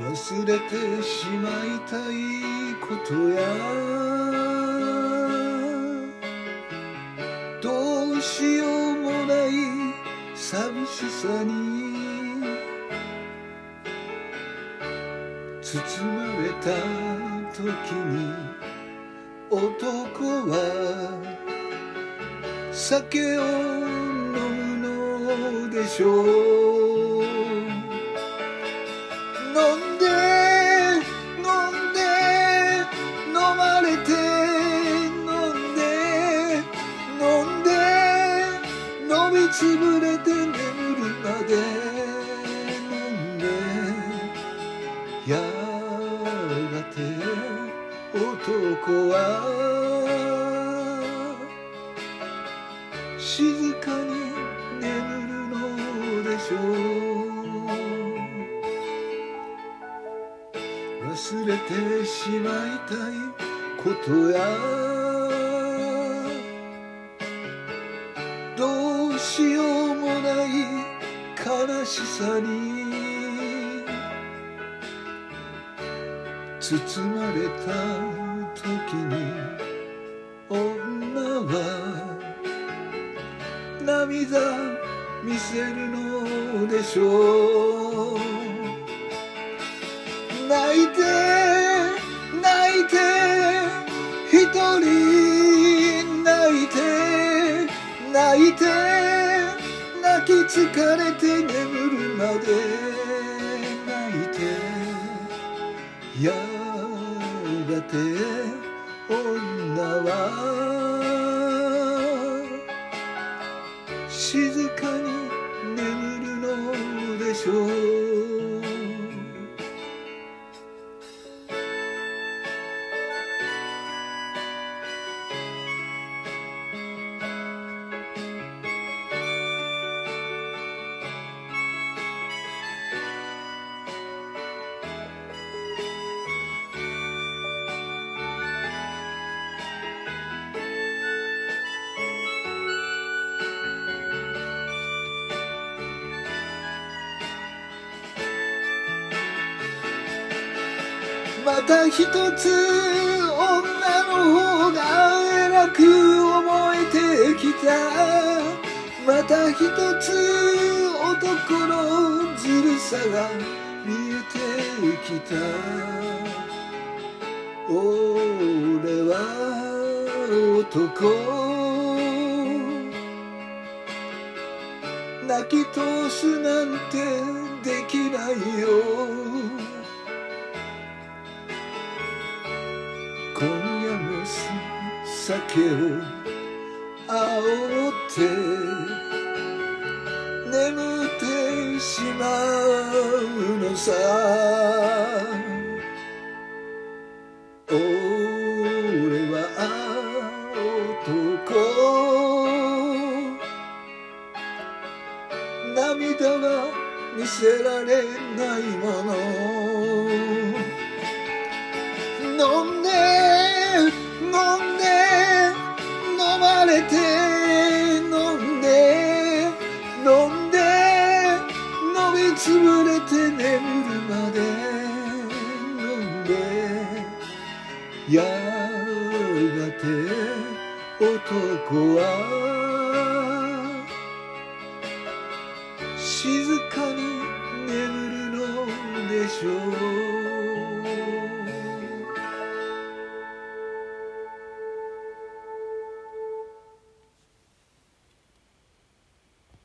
忘れてしまいたいことや。どうしようもない寂しさに。包まれた時に男は酒を飲むのでしょう。男は静かに眠るのでしょう。忘れてしまいたいことや。どうしようもない悲しさに。包まれた時に女は涙見せるのでしょう泣いて泣いて一人泣いて泣いて泣き疲れて眠るまでやがて女は静かに眠るのでしょう。また一つ女の方が偉く思えてきた。また一つ男のずるさが見えてきた。俺は男。泣き通すなんてできないよ。今夜も酒を煽って眠ってしまうのさ。俺は男。涙は見せられないもの。飲んでんで飲まれて飲んで飲んで飲みつぶれて眠るまで飲んでやがて男は